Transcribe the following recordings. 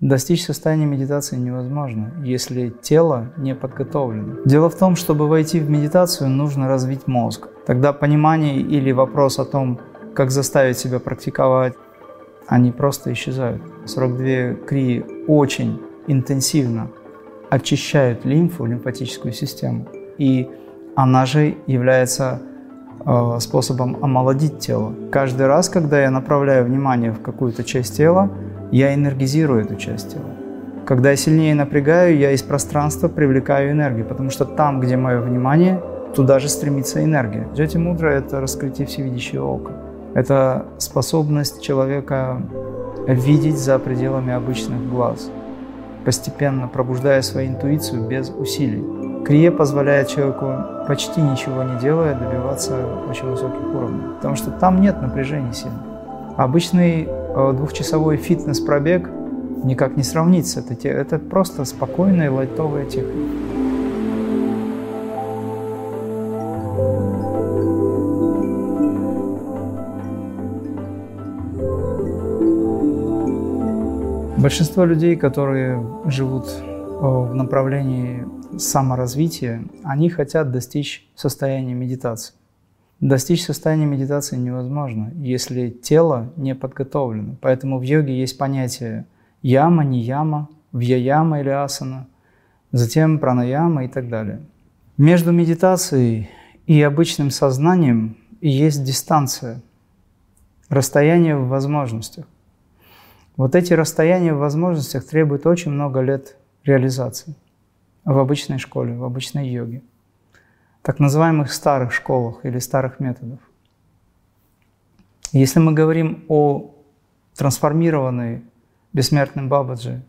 Достичь состояния медитации невозможно, если тело не подготовлено. Дело в том, чтобы войти в медитацию, нужно развить мозг. Тогда понимание или вопрос о том, как заставить себя практиковать, они просто исчезают. 42 крии очень интенсивно очищают лимфу, лимфатическую систему. И она же является э, способом омолодить тело. Каждый раз, когда я направляю внимание в какую-то часть тела, я энергизирую эту часть тела. Когда я сильнее напрягаю, я из пространства привлекаю энергию, потому что там, где мое внимание, туда же стремится энергия. Джати мудра – это раскрытие всевидящего ока. Это способность человека видеть за пределами обычных глаз, постепенно пробуждая свою интуицию без усилий. Крия позволяет человеку, почти ничего не делая, добиваться очень высоких уровней, потому что там нет напряжения сильно. Обычный двухчасовой фитнес-пробег никак не сравнится. Это, это просто спокойная лайтовая техника. Большинство людей, которые живут э, в направлении саморазвития, они хотят достичь состояния медитации. Достичь состояния медитации невозможно, если тело не подготовлено. Поэтому в йоге есть понятие яма, не яма, вьяяма или асана, затем пранаяма и так далее. Между медитацией и обычным сознанием есть дистанция, расстояние в возможностях. Вот эти расстояния в возможностях требуют очень много лет реализации в обычной школе, в обычной йоге так называемых старых школах или старых методов. Если мы говорим о трансформированной бессмертным Бабаджи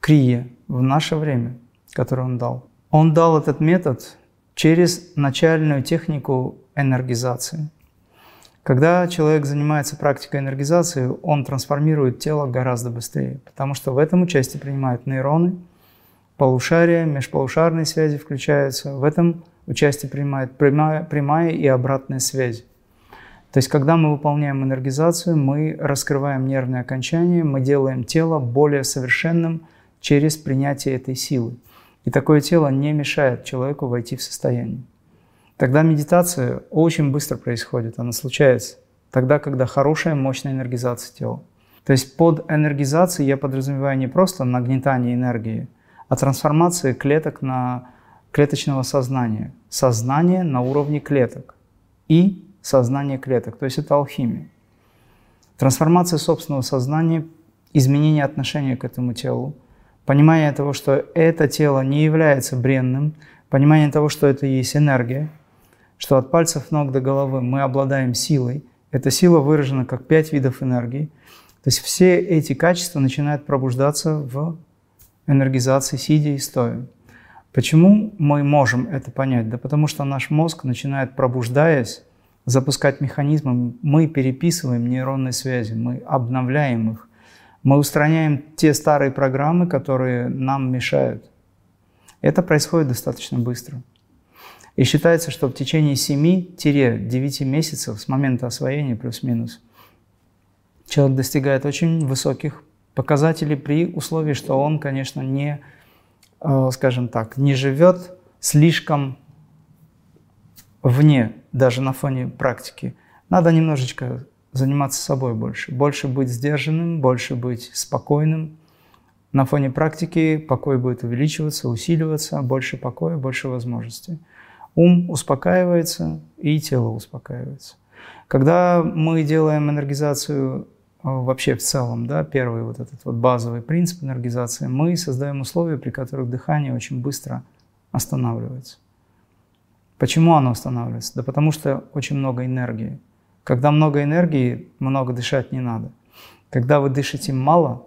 Крие в наше время, который он дал, он дал этот метод через начальную технику энергизации. Когда человек занимается практикой энергизации, он трансформирует тело гораздо быстрее, потому что в этом участие принимают нейроны, полушария, межполушарные связи включаются. В этом участие принимает прямая, прямая и обратная связь. То есть, когда мы выполняем энергизацию, мы раскрываем нервные окончания, мы делаем тело более совершенным через принятие этой силы. И такое тело не мешает человеку войти в состояние. Тогда медитация очень быстро происходит, она случается. Тогда, когда хорошая, мощная энергизация тела. То есть под энергизацией я подразумеваю не просто нагнетание энергии, а трансформация клеток на клеточного сознания. Сознание на уровне клеток и сознание клеток. То есть это алхимия. Трансформация собственного сознания, изменение отношения к этому телу, понимание того, что это тело не является бренным, понимание того, что это есть энергия, что от пальцев ног до головы мы обладаем силой. Эта сила выражена как пять видов энергии. То есть все эти качества начинают пробуждаться в энергизации сидя и стоя. Почему мы можем это понять? Да потому что наш мозг начинает, пробуждаясь, запускать механизмы, мы переписываем нейронные связи, мы обновляем их, мы устраняем те старые программы, которые нам мешают. Это происходит достаточно быстро. И считается, что в течение 7-9 месяцев с момента освоения плюс-минус человек достигает очень высоких показателей при условии, что он, конечно, не скажем так, не живет слишком вне, даже на фоне практики. Надо немножечко заниматься собой больше, больше быть сдержанным, больше быть спокойным. На фоне практики покой будет увеличиваться, усиливаться, больше покоя, больше возможностей. Ум успокаивается и тело успокаивается. Когда мы делаем энергизацию Э, вообще в целом, да, первый вот этот вот базовый принцип энергизации, мы создаем условия, при которых дыхание очень быстро останавливается. Почему оно останавливается? Да потому что очень много энергии. Когда много энергии, много дышать не надо. Когда вы дышите мало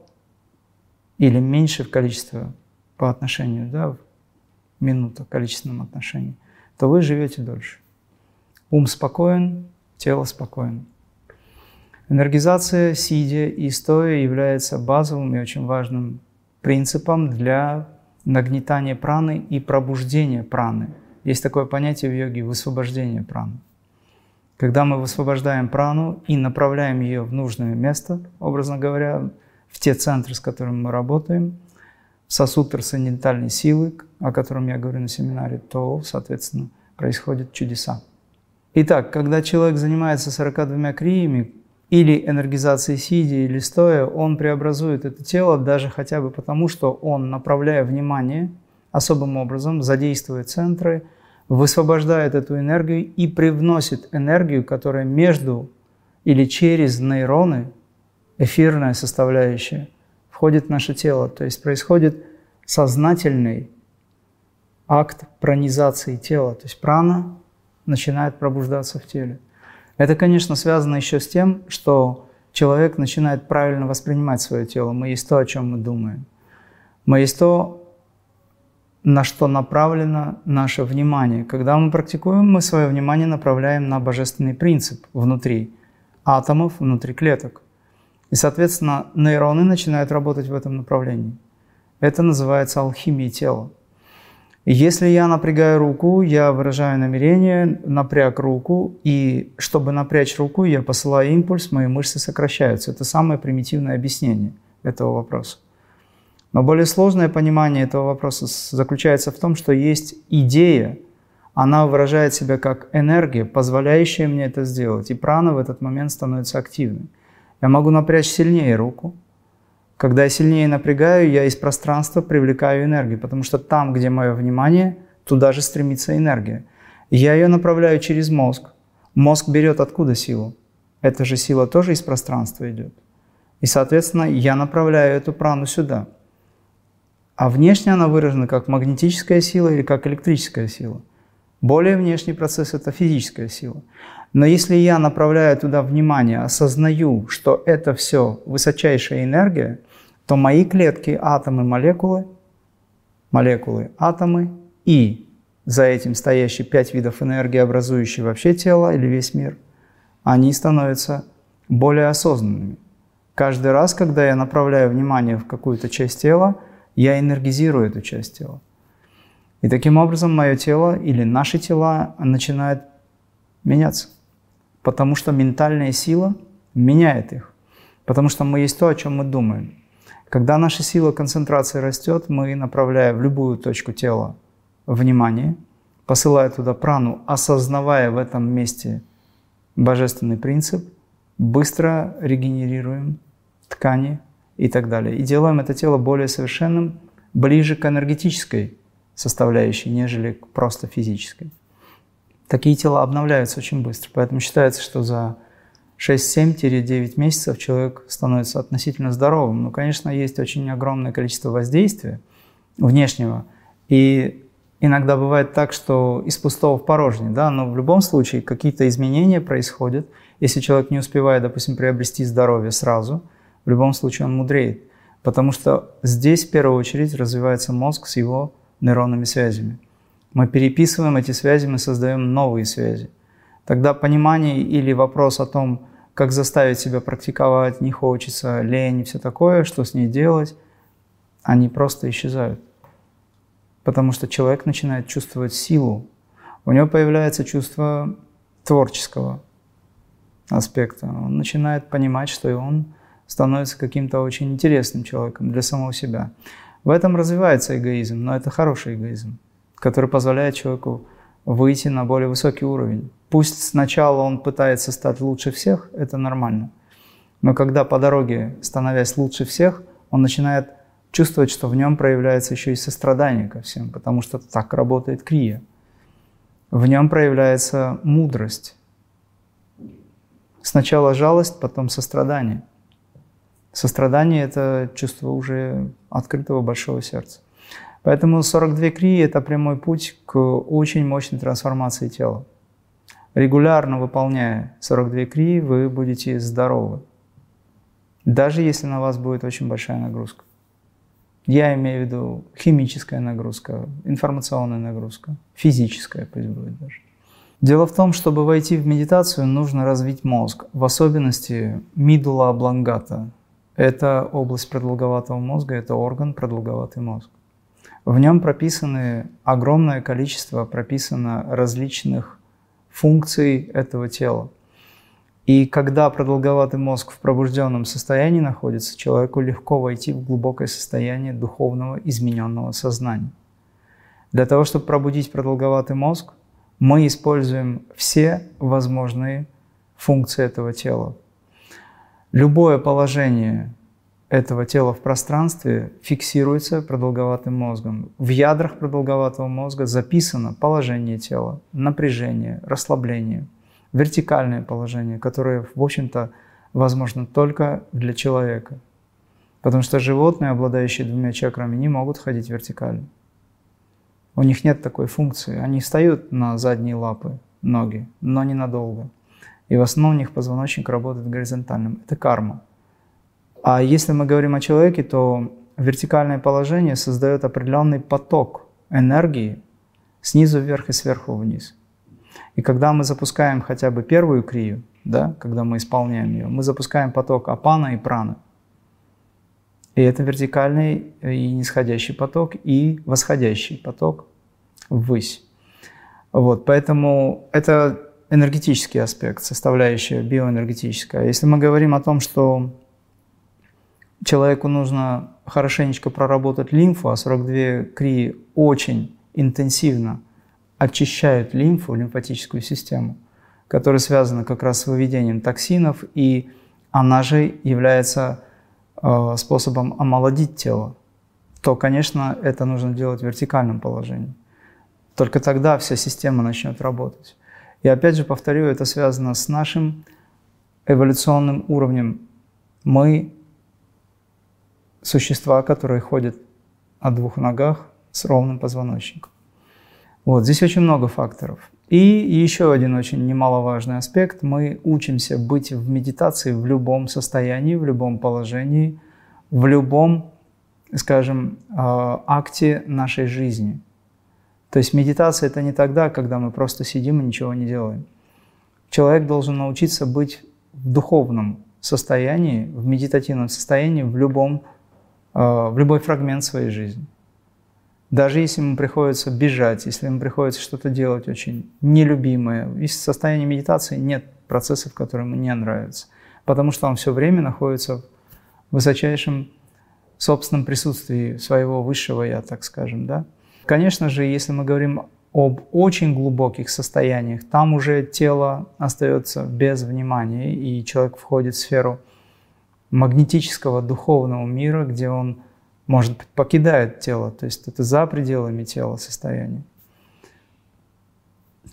или меньше в количестве по отношению, да, в минуту, количественном отношении, то вы живете дольше. Ум спокоен, тело спокойно. Энергизация сидя и стоя является базовым и очень важным принципом для нагнетания праны и пробуждения праны. Есть такое понятие в йоге – высвобождение праны. Когда мы высвобождаем прану и направляем ее в нужное место, образно говоря, в те центры, с которыми мы работаем, сосуд трансцендентальной силы, о котором я говорю на семинаре, то, соответственно, происходят чудеса. Итак, когда человек занимается 42 криями, или энергизацией сидя, или стоя, он преобразует это тело даже хотя бы потому, что он, направляя внимание особым образом, задействует центры, высвобождает эту энергию и привносит энергию, которая между или через нейроны, эфирная составляющая, входит в наше тело. То есть происходит сознательный акт пранизации тела. То есть прана начинает пробуждаться в теле. Это, конечно, связано еще с тем, что человек начинает правильно воспринимать свое тело. Мы есть то, о чем мы думаем. Мы есть то, на что направлено наше внимание. Когда мы практикуем, мы свое внимание направляем на божественный принцип внутри атомов, внутри клеток. И, соответственно, нейроны начинают работать в этом направлении. Это называется алхимией тела. Если я напрягаю руку, я выражаю намерение, напряг руку, и чтобы напрячь руку, я посылаю импульс, мои мышцы сокращаются. Это самое примитивное объяснение этого вопроса. Но более сложное понимание этого вопроса заключается в том, что есть идея, она выражает себя как энергия, позволяющая мне это сделать. И прана в этот момент становится активной. Я могу напрячь сильнее руку, когда я сильнее напрягаю, я из пространства привлекаю энергию, потому что там, где мое внимание, туда же стремится энергия. Я ее направляю через мозг. Мозг берет откуда силу? Эта же сила тоже из пространства идет. И, соответственно, я направляю эту прану сюда. А внешне она выражена как магнетическая сила или как электрическая сила. Более внешний процесс – это физическая сила. Но если я направляю туда внимание, осознаю, что это все высочайшая энергия – то мои клетки, атомы, молекулы, молекулы, атомы и за этим стоящие пять видов энергии, образующие вообще тело или весь мир, они становятся более осознанными. Каждый раз, когда я направляю внимание в какую-то часть тела, я энергизирую эту часть тела. И таким образом мое тело или наши тела начинают меняться. Потому что ментальная сила меняет их. Потому что мы есть то, о чем мы думаем. Когда наша сила концентрации растет, мы, направляя в любую точку тела внимание, посылая туда прану, осознавая в этом месте божественный принцип, быстро регенерируем ткани и так далее. И делаем это тело более совершенным, ближе к энергетической составляющей, нежели к просто физической. Такие тела обновляются очень быстро, поэтому считается, что за 6-7-9 месяцев человек становится относительно здоровым. Ну, конечно, есть очень огромное количество воздействия внешнего. И иногда бывает так, что из пустого в порожнее, да, но в любом случае какие-то изменения происходят. Если человек не успевает, допустим, приобрести здоровье сразу, в любом случае он мудреет. Потому что здесь в первую очередь развивается мозг с его нейронными связями. Мы переписываем эти связи, мы создаем новые связи. Тогда понимание или вопрос о том, как заставить себя практиковать, не хочется, лень и все такое, что с ней делать, они просто исчезают. Потому что человек начинает чувствовать силу. У него появляется чувство творческого аспекта. Он начинает понимать, что и он становится каким-то очень интересным человеком для самого себя. В этом развивается эгоизм, но это хороший эгоизм, который позволяет человеку выйти на более высокий уровень. Пусть сначала он пытается стать лучше всех, это нормально. Но когда по дороге, становясь лучше всех, он начинает чувствовать, что в нем проявляется еще и сострадание ко всем, потому что так работает крия. В нем проявляется мудрость. Сначала жалость, потом сострадание. Сострадание – это чувство уже открытого большого сердца. Поэтому 42 крии – это прямой путь к очень мощной трансформации тела. Регулярно выполняя 42 крии, вы будете здоровы. Даже если на вас будет очень большая нагрузка. Я имею в виду химическая нагрузка, информационная нагрузка, физическая пусть будет даже. Дело в том, чтобы войти в медитацию, нужно развить мозг, в особенности мидула облонгата. Это область продолговатого мозга, это орган продолговатый мозг. В нем прописаны огромное количество прописано различных функций этого тела. И когда продолговатый мозг в пробужденном состоянии находится, человеку легко войти в глубокое состояние духовного измененного сознания. Для того, чтобы пробудить продолговатый мозг, мы используем все возможные функции этого тела. Любое положение этого тела в пространстве фиксируется продолговатым мозгом. В ядрах продолговатого мозга записано положение тела, напряжение, расслабление, вертикальное положение, которое, в общем-то, возможно только для человека. Потому что животные, обладающие двумя чакрами, не могут ходить вертикально. У них нет такой функции. Они встают на задние лапы, ноги, но ненадолго. И в основном у них позвоночник работает горизонтальным. Это карма. А если мы говорим о человеке, то вертикальное положение создает определенный поток энергии снизу вверх и сверху вниз. И когда мы запускаем хотя бы первую крию, да, когда мы исполняем ее, мы запускаем поток апана и праны. И это вертикальный и нисходящий поток, и восходящий поток ввысь. Вот, поэтому это энергетический аспект, составляющая биоэнергетическая. Если мы говорим о том, что человеку нужно хорошенечко проработать лимфу, а 42 крии очень интенсивно очищают лимфу, лимфатическую систему, которая связана как раз с выведением токсинов, и она же является э, способом омолодить тело, то, конечно, это нужно делать в вертикальном положении. Только тогда вся система начнет работать. И опять же повторю, это связано с нашим эволюционным уровнем. Мы существа, которые ходят о двух ногах с ровным позвоночником. Вот, здесь очень много факторов. И еще один очень немаловажный аспект. Мы учимся быть в медитации в любом состоянии, в любом положении, в любом, скажем, а, акте нашей жизни. То есть медитация – это не тогда, когда мы просто сидим и ничего не делаем. Человек должен научиться быть в духовном состоянии, в медитативном состоянии в любом в любой фрагмент своей жизни. Даже если ему приходится бежать, если ему приходится что-то делать очень нелюбимое, в состоянии медитации нет процессов, которые ему не нравятся, потому что он все время находится в высочайшем собственном присутствии своего высшего «я», так скажем. Да? Конечно же, если мы говорим об очень глубоких состояниях, там уже тело остается без внимания, и человек входит в сферу – магнетического духовного мира, где он, может быть, покидает тело, то есть это за пределами тела состояние.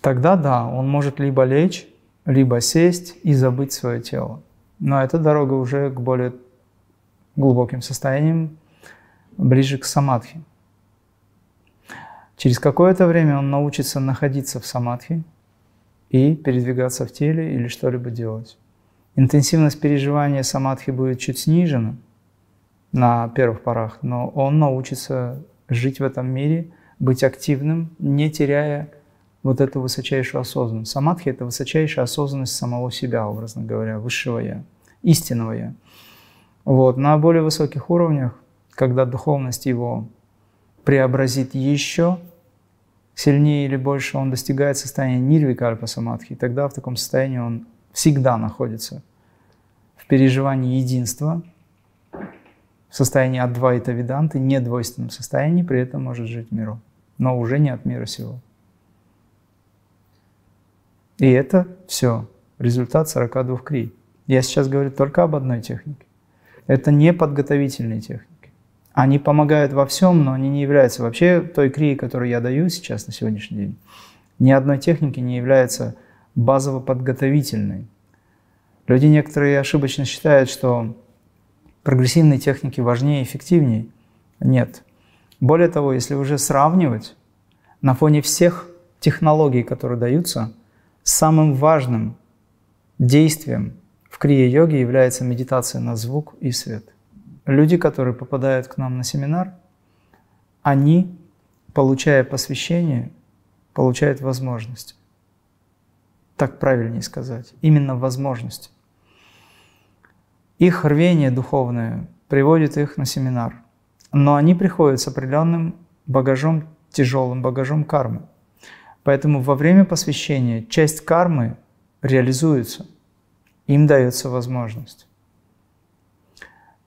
Тогда да, он может либо лечь, либо сесть и забыть свое тело. Но это дорога уже к более глубоким состояниям, ближе к самадхи. Через какое-то время он научится находиться в самадхи и передвигаться в теле или что-либо делать интенсивность переживания самадхи будет чуть снижена на первых порах, но он научится жить в этом мире, быть активным, не теряя вот эту высочайшую осознанность. Самадхи – это высочайшая осознанность самого себя, образно говоря, высшего Я, истинного Я. Вот. На более высоких уровнях, когда духовность его преобразит еще сильнее или больше, он достигает состояния нирвикальпа самадхи, тогда в таком состоянии он всегда находится переживании единства, в состоянии адвайта виданты, недвойственном состоянии, при этом может жить миру, но уже не от мира сего. И это все результат 42 крий. Я сейчас говорю только об одной технике. Это не подготовительные техники. Они помогают во всем, но они не являются вообще той крией, которую я даю сейчас на сегодняшний день. Ни одной техники не является базово-подготовительной. Люди некоторые ошибочно считают, что прогрессивные техники важнее и эффективнее. Нет. Более того, если уже сравнивать, на фоне всех технологий, которые даются, самым важным действием в крия-йоге является медитация на звук и свет. Люди, которые попадают к нам на семинар, они, получая посвящение, получают возможность так правильнее сказать, именно возможность. Их рвение духовное приводит их на семинар, но они приходят с определенным багажом, тяжелым багажом кармы. Поэтому во время посвящения часть кармы реализуется, им дается возможность.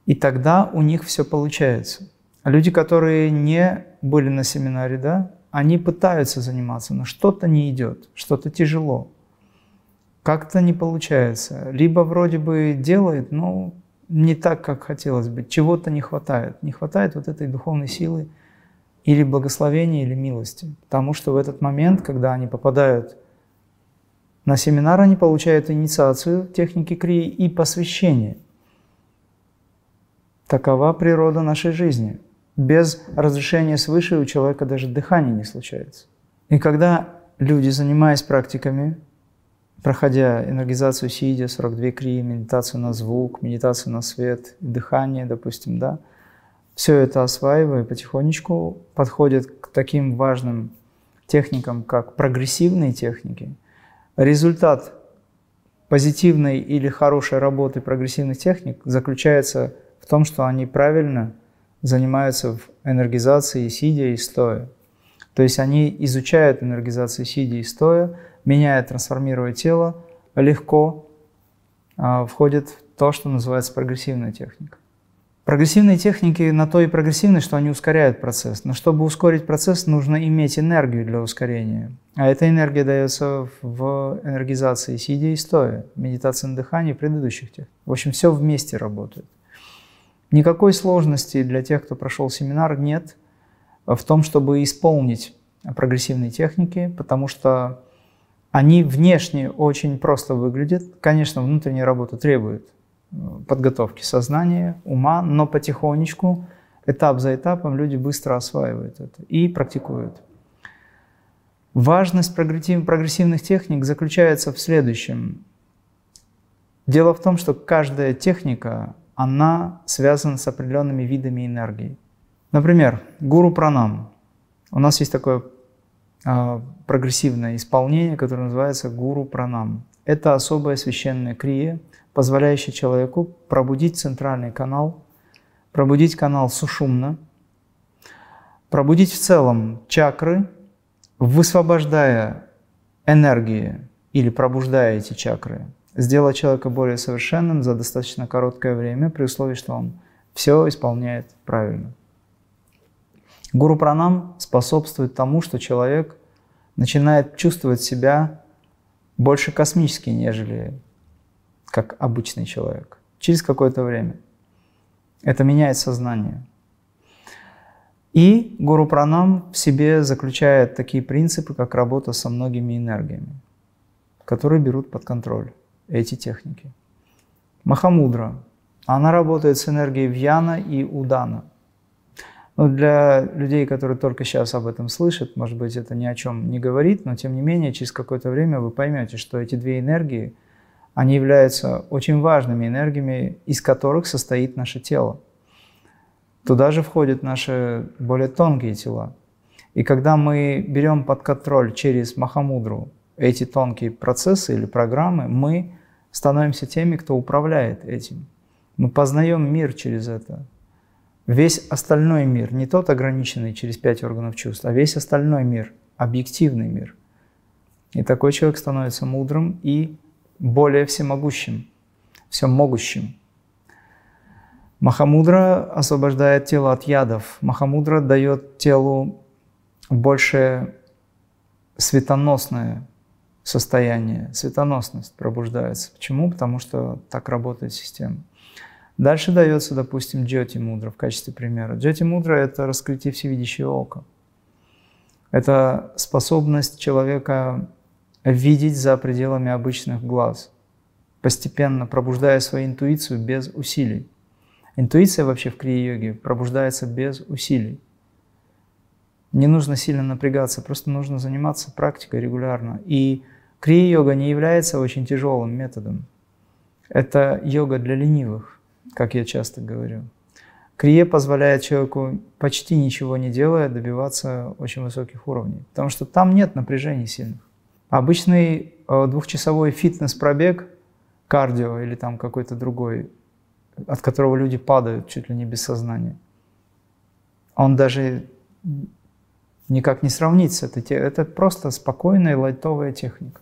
И тогда у них все получается. Люди, которые не были на семинаре, да, они пытаются заниматься, но что-то не идет, что-то тяжело. Как-то не получается. Либо вроде бы делает, но не так, как хотелось бы. Чего-то не хватает. Не хватает вот этой духовной силы или благословения, или милости. Потому что в этот момент, когда они попадают на семинар, они получают инициацию техники крии и посвящение. Такова природа нашей жизни. Без разрешения свыше у человека даже дыхание не случается. И когда люди, занимаясь практиками, проходя энергизацию сидя, 42 крии, медитацию на звук, медитацию на свет, дыхание, допустим, да, все это осваивая потихонечку, подходят к таким важным техникам, как прогрессивные техники. Результат позитивной или хорошей работы прогрессивных техник заключается в том, что они правильно занимаются в энергизации сидя и стоя. То есть они изучают энергизацию сидя и стоя, меняя, трансформируя тело, легко а, входит в то, что называется прогрессивная техника. Прогрессивные техники на то и прогрессивны, что они ускоряют процесс. Но чтобы ускорить процесс, нужно иметь энергию для ускорения. А эта энергия дается в энергизации сидя и стоя, медитации на дыхании предыдущих техник. В общем, все вместе работает. Никакой сложности для тех, кто прошел семинар, нет в том, чтобы исполнить прогрессивные техники, потому что они внешне очень просто выглядят. Конечно, внутренняя работа требует э, подготовки сознания, ума, но потихонечку, этап за этапом люди быстро осваивают это и практикуют. Важность прогрессивных техник заключается в следующем. Дело в том, что каждая техника она связана с определенными видами энергии. Например, гуру пранам. У нас есть такое прогрессивное исполнение, которое называется гуру пранам. Это особая священная крия, позволяющая человеку пробудить центральный канал, пробудить канал сушумна, пробудить в целом чакры, высвобождая энергии или пробуждая эти чакры сделать человека более совершенным за достаточно короткое время, при условии, что он все исполняет правильно. Гуру пранам способствует тому, что человек начинает чувствовать себя больше космически, нежели как обычный человек. Через какое-то время. Это меняет сознание. И гуру пранам в себе заключает такие принципы, как работа со многими энергиями, которые берут под контроль эти техники. Махамудра. Она работает с энергией Вьяна и Удана. Но для людей, которые только сейчас об этом слышат, может быть, это ни о чем не говорит, но тем не менее, через какое-то время вы поймете, что эти две энергии, они являются очень важными энергиями, из которых состоит наше тело. Туда же входят наши более тонкие тела. И когда мы берем под контроль через Махамудру эти тонкие процессы или программы, мы становимся теми, кто управляет этим. Мы познаем мир через это. Весь остальной мир, не тот ограниченный через пять органов чувств, а весь остальной мир, объективный мир. И такой человек становится мудрым и более всемогущим, всемогущим. Махамудра освобождает тело от ядов. Махамудра дает телу больше светоносное состояние, светоносность пробуждается. Почему? Потому что так работает система. Дальше дается, допустим, джоти мудра в качестве примера. Джоти мудра – это раскрытие всевидящего ока. Это способность человека видеть за пределами обычных глаз, постепенно пробуждая свою интуицию без усилий. Интуиция вообще в крия-йоге пробуждается без усилий. Не нужно сильно напрягаться, просто нужно заниматься практикой регулярно. И крия-йога не является очень тяжелым методом. Это йога для ленивых, как я часто говорю. Крия позволяет человеку, почти ничего не делая, добиваться очень высоких уровней, потому что там нет напряжений сильных. Обычный э, двухчасовой фитнес-пробег, кардио или там какой-то другой, от которого люди падают чуть ли не без сознания, он даже никак не сравнится. Это, это просто спокойная лайтовая техника.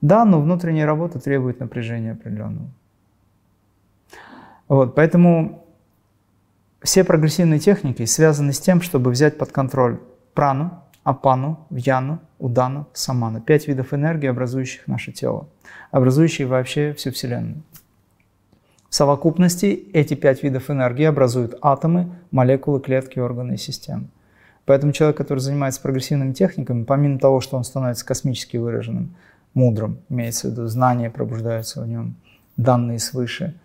Да, но внутренняя работа требует напряжения определенного. Вот, поэтому все прогрессивные техники связаны с тем, чтобы взять под контроль прану, апану, вьяну, удану, саману. Пять видов энергии, образующих наше тело, образующие вообще всю Вселенную. В совокупности эти пять видов энергии образуют атомы, молекулы, клетки, органы и системы. Поэтому человек, который занимается прогрессивными техниками, помимо того, что он становится космически выраженным, мудрым, имеется в виду знания пробуждаются в нем, данные свыше,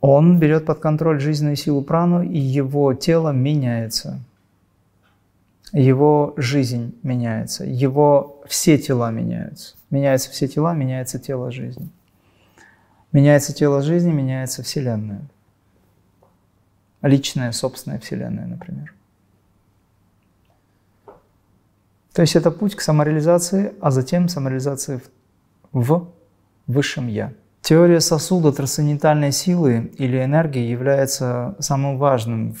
он берет под контроль жизненную силу прану, и его тело меняется. Его жизнь меняется, его все тела меняются. Меняются все тела, меняется тело жизни. Меняется тело жизни, меняется Вселенная. Личная, собственная Вселенная, например. То есть это путь к самореализации, а затем самореализации в высшем Я. Теория сосуда трансцендентальной силы или энергии является самым важным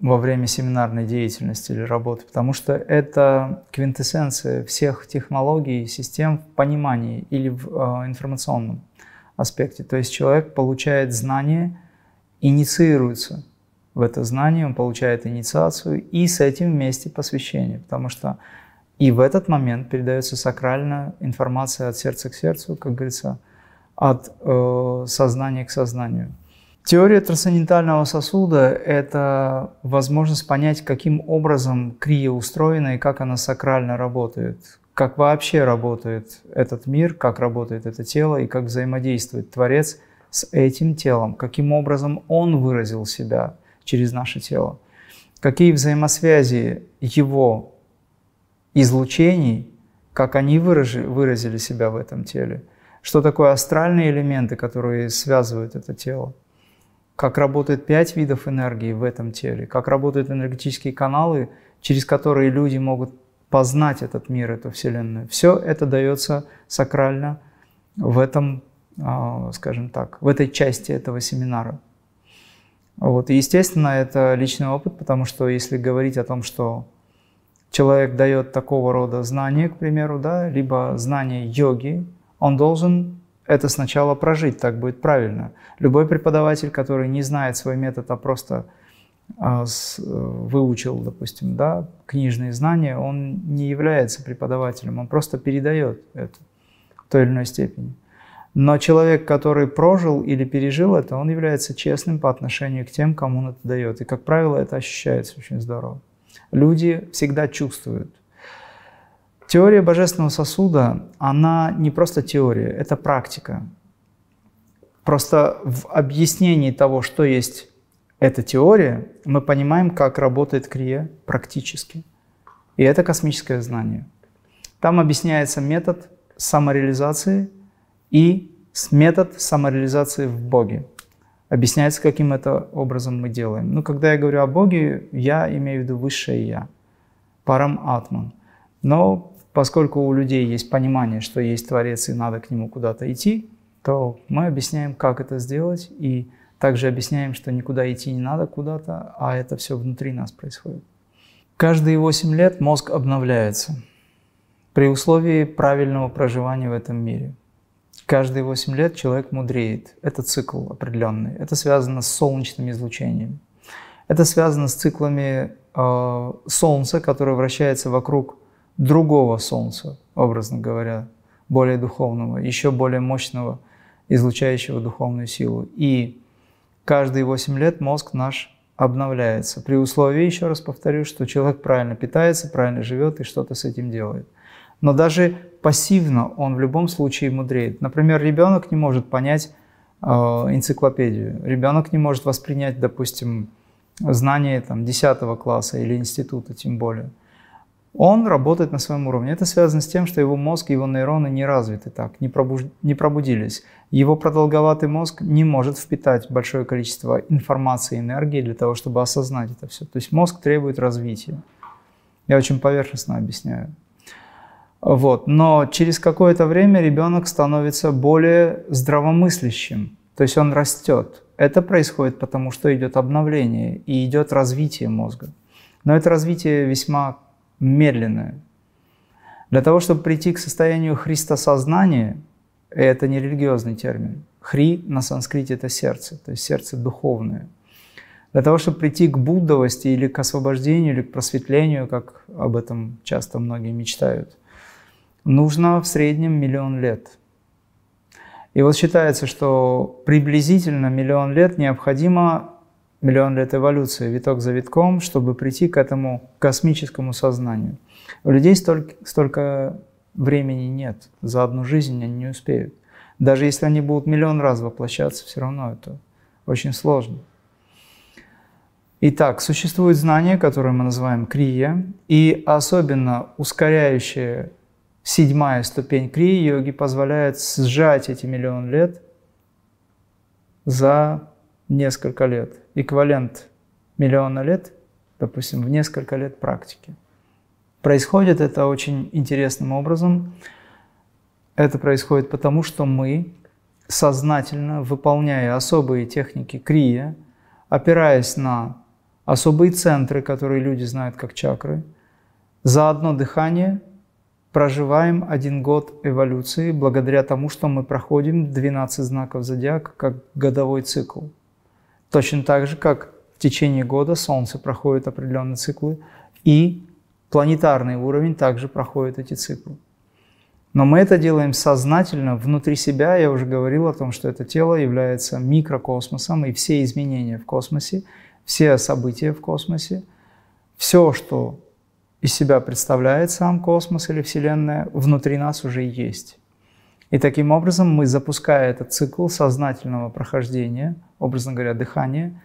во время семинарной деятельности или работы, потому что это квинтэссенция всех технологий, систем в понимании или в э, информационном аспекте. То есть человек получает знание, инициируется в это знание, он получает инициацию и с этим вместе посвящение, потому что и в этот момент передается сакральная информация от сердца к сердцу, как говорится, от э, сознания к сознанию. Теория трансцендентального сосуда – это возможность понять, каким образом крия устроена и как она сакрально работает, как вообще работает этот мир, как работает это тело и как взаимодействует Творец с этим телом, каким образом Он выразил себя через наше тело, какие взаимосвязи Его излучений, как они выражи, выразили себя в этом теле, что такое астральные элементы, которые связывают это тело, как работают пять видов энергии в этом теле, как работают энергетические каналы, через которые люди могут познать этот мир, эту Вселенную. Все это дается сакрально в этом, а, скажем так, в этой части этого семинара. Вот. И, естественно, это личный опыт, потому что если говорить о том, что человек дает такого рода знания, к примеру, да, либо знания йоги, он должен это сначала прожить, так будет правильно. Любой преподаватель, который не знает свой метод, а просто а, с, выучил, допустим, да, книжные знания, он не является преподавателем, он просто передает это в той или иной степени. Но человек, который прожил или пережил это, он является честным по отношению к тем, кому он это дает. И, как правило, это ощущается очень здорово люди всегда чувствуют. Теория божественного сосуда, она не просто теория, это практика. Просто в объяснении того, что есть эта теория, мы понимаем, как работает крия практически. И это космическое знание. Там объясняется метод самореализации и метод самореализации в Боге объясняется, каким это образом мы делаем. Ну, когда я говорю о Боге, я имею в виду высшее Я, парам атман. Но поскольку у людей есть понимание, что есть Творец и надо к Нему куда-то идти, то мы объясняем, как это сделать, и также объясняем, что никуда идти не надо куда-то, а это все внутри нас происходит. Каждые 8 лет мозг обновляется при условии правильного проживания в этом мире. Каждые 8 лет человек мудреет. Это цикл определенный. Это связано с солнечным излучением. Это связано с циклами э, Солнца, которое вращается вокруг другого Солнца, образно говоря, более духовного, еще более мощного, излучающего духовную силу. И каждые 8 лет мозг наш обновляется. При условии, еще раз повторю, что человек правильно питается, правильно живет и что-то с этим делает. Но даже пассивно он в любом случае мудреет. Например, ребенок не может понять э, энциклопедию, ребенок не может воспринять, допустим, знания там, 10 класса или института тем более. Он работает на своем уровне. Это связано с тем, что его мозг, его нейроны не развиты так, не, пробуж... не пробудились. Его продолговатый мозг не может впитать большое количество информации и энергии для того, чтобы осознать это все. То есть мозг требует развития. Я очень поверхностно объясняю. Вот. Но через какое-то время ребенок становится более здравомыслящим, то есть он растет. Это происходит потому, что идет обновление и идет развитие мозга. Но это развитие весьма медленное. Для того, чтобы прийти к состоянию христосознания, это не религиозный термин. Хри на санскрите – это сердце, то есть сердце духовное. Для того, чтобы прийти к буддовости или к освобождению, или к просветлению, как об этом часто многие мечтают, нужно в среднем миллион лет. И вот считается, что приблизительно миллион лет необходимо, миллион лет эволюции, виток за витком, чтобы прийти к этому космическому сознанию. У людей столько, столько времени нет, за одну жизнь они не успеют. Даже если они будут миллион раз воплощаться, все равно это очень сложно. Итак, существует знание, которое мы называем крия, и особенно ускоряющая седьмая ступень крии йоги позволяет сжать эти миллион лет за несколько лет. Эквивалент миллиона лет, допустим, в несколько лет практики. Происходит это очень интересным образом. Это происходит потому, что мы, сознательно выполняя особые техники крия, опираясь на особые центры, которые люди знают как чакры, за одно дыхание проживаем один год эволюции благодаря тому, что мы проходим 12 знаков зодиака как годовой цикл. Точно так же, как в течение года Солнце проходит определенные циклы, и планетарный уровень также проходит эти циклы. Но мы это делаем сознательно внутри себя. Я уже говорил о том, что это тело является микрокосмосом, и все изменения в космосе, все события в космосе, все, что из себя представляет сам космос или Вселенная, внутри нас уже есть. И таким образом мы, запуская этот цикл сознательного прохождения, образно говоря, дыхания,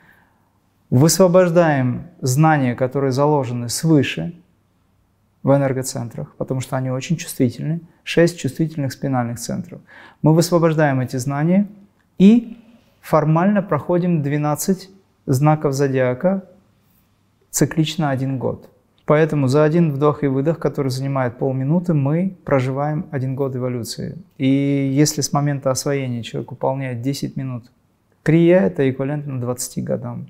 высвобождаем знания, которые заложены свыше – в энергоцентрах, потому что они очень чувствительны. Шесть чувствительных спинальных центров. Мы высвобождаем эти знания и формально проходим 12 знаков зодиака циклично один год. Поэтому за один вдох и выдох, который занимает полминуты, мы проживаем один год эволюции. И если с момента освоения человек выполняет 10 минут крия, это эквивалентно 20 годам.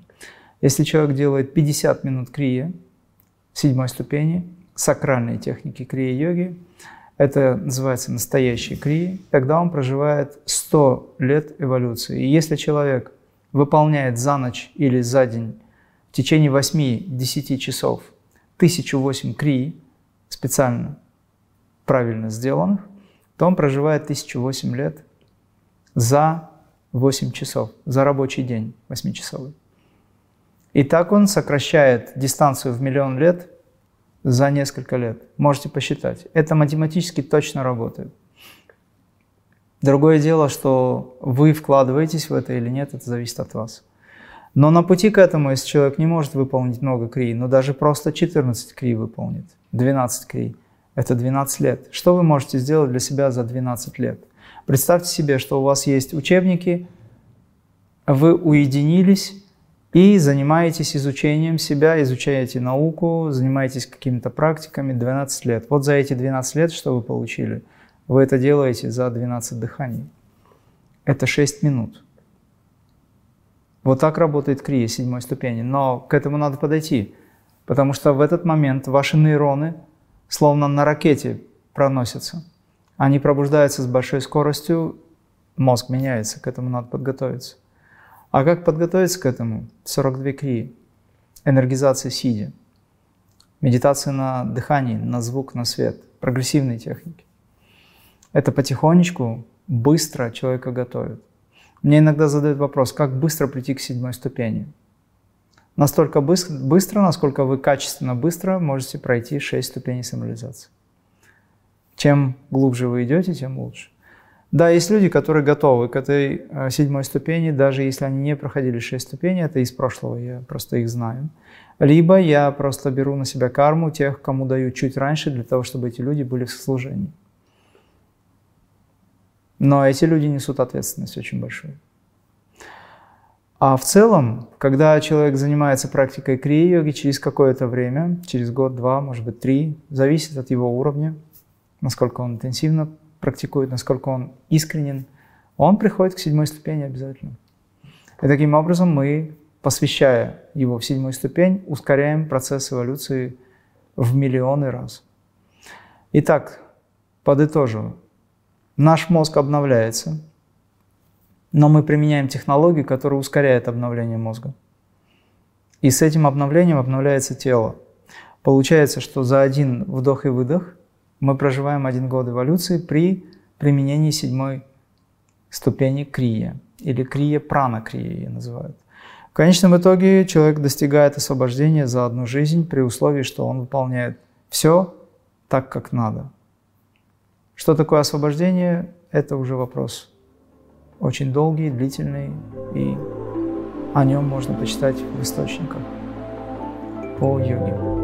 Если человек делает 50 минут крия, седьмой ступени, сакральной техники крия-йоги. Это называется настоящий крия. Тогда он проживает 100 лет эволюции. И если человек выполняет за ночь или за день в течение 8-10 часов 1008 крий, специально правильно сделанных, то он проживает 1008 лет за 8 часов, за рабочий день 8-часовый. И так он сокращает дистанцию в миллион лет за несколько лет. Можете посчитать. Это математически точно работает. Другое дело, что вы вкладываетесь в это или нет, это зависит от вас. Но на пути к этому, если человек не может выполнить много кри, но даже просто 14 кри выполнит, 12 кри, это 12 лет. Что вы можете сделать для себя за 12 лет? Представьте себе, что у вас есть учебники, вы уединились, и занимаетесь изучением себя, изучаете науку, занимаетесь какими-то практиками 12 лет. Вот за эти 12 лет что вы получили? Вы это делаете за 12 дыханий. Это 6 минут. Вот так работает крия седьмой ступени. Но к этому надо подойти, потому что в этот момент ваши нейроны словно на ракете проносятся. Они пробуждаются с большой скоростью, мозг меняется, к этому надо подготовиться. А как подготовиться к этому? 42 крии. Энергизация сидя. Медитация на дыхании, на звук, на свет. Прогрессивные техники. Это потихонечку, быстро человека готовит. Мне иногда задают вопрос, как быстро прийти к седьмой ступени. Настолько быстро, насколько вы качественно быстро можете пройти 6 ступеней самореализации. Чем глубже вы идете, тем лучше. Да, есть люди, которые готовы к этой э, седьмой ступени, даже если они не проходили шесть ступеней, это из прошлого, я просто их знаю. Либо я просто беру на себя карму тех, кому даю чуть раньше, для того, чтобы эти люди были в служении. Но эти люди несут ответственность очень большую. А в целом, когда человек занимается практикой крия-йоги через какое-то время, через год, два, может быть, три, зависит от его уровня, насколько он интенсивно практикует, насколько он искренен, он приходит к седьмой ступени обязательно. И таким образом мы, посвящая его в седьмую ступень, ускоряем процесс эволюции в миллионы раз. Итак, подытоживаю. Наш мозг обновляется, но мы применяем технологии, которые ускоряют обновление мозга. И с этим обновлением обновляется тело. Получается, что за один вдох и выдох мы проживаем один год эволюции при применении седьмой ступени крия, или крия прана крия ее называют. В конечном итоге человек достигает освобождения за одну жизнь при условии, что он выполняет все так, как надо. Что такое освобождение, это уже вопрос очень долгий, длительный, и о нем можно почитать в источниках по йоге.